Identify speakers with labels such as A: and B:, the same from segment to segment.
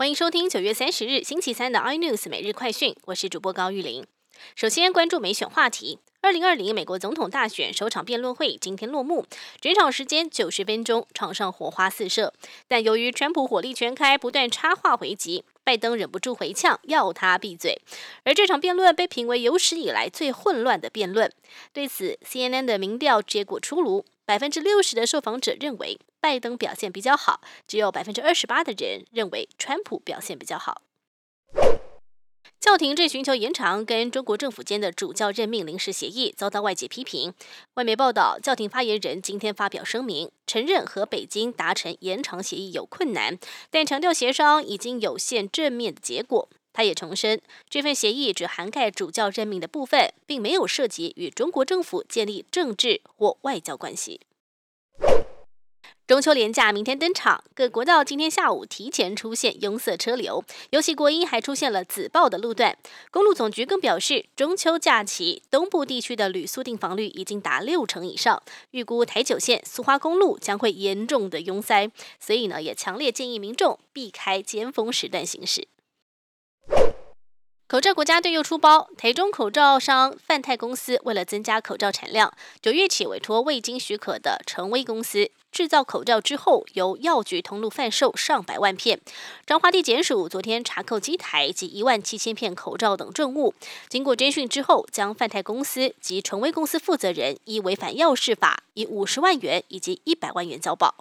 A: 欢迎收听九月三十日星期三的 iNews 每日快讯，我是主播高玉玲。首先关注美选话题，二零二零美国总统大选首场辩论会今天落幕，整场时间九十分钟，场上火花四射。但由于川普火力全开，不断插话回击，拜登忍不住回呛，要他闭嘴。而这场辩论被评为有史以来最混乱的辩论。对此，CNN 的民调结果出炉，百分之六十的受访者认为。拜登表现比较好，只有百分之二十八的人认为川普表现比较好。教廷正寻求延长跟中国政府间的主教任命临时协议，遭到外界批评。外媒报道，教廷发言人今天发表声明，承认和北京达成延长协议有困难，但强调协商已经有现正面的结果。他也重申，这份协议只涵盖主教任命的部分，并没有涉及与中国政府建立政治或外交关系。中秋连假明天登场，各国道今天下午提前出现拥塞车流，尤其国英还出现了紫爆的路段。公路总局更表示，中秋假期东部地区的旅宿订房率已经达六成以上，预估台九线苏花公路将会严重的拥塞，所以呢，也强烈建议民众避开尖峰时段行驶。口罩国家队又出包，台中口罩商泛泰公司为了增加口罩产量，九月起委托未经许可的成威公司制造口罩之后，由药局通路贩售上百万片。彰化地检署昨天查扣机台及一万七千片口罩等证物，经过侦讯之后，将泛泰公司及纯威公司负责人依违反药事法，以五十万元以及一百万元交保。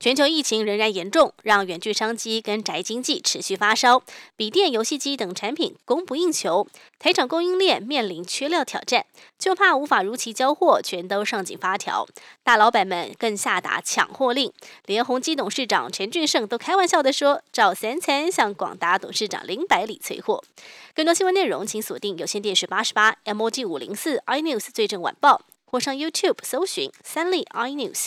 A: 全球疫情仍然严重，让远距商机跟宅经济持续发烧，笔电、游戏机等产品供不应求，台厂供应链面临缺料挑战，就怕无法如期交货，全都上紧发条。大老板们更下达抢货令，连宏基董事长陈俊盛都开玩笑的说：“照三餐向广达董事长林百里催货。”更多新闻内容，请锁定有线电视八十八 MOG 五零四 iNews 最正晚报，或上 YouTube 搜寻三立 iNews。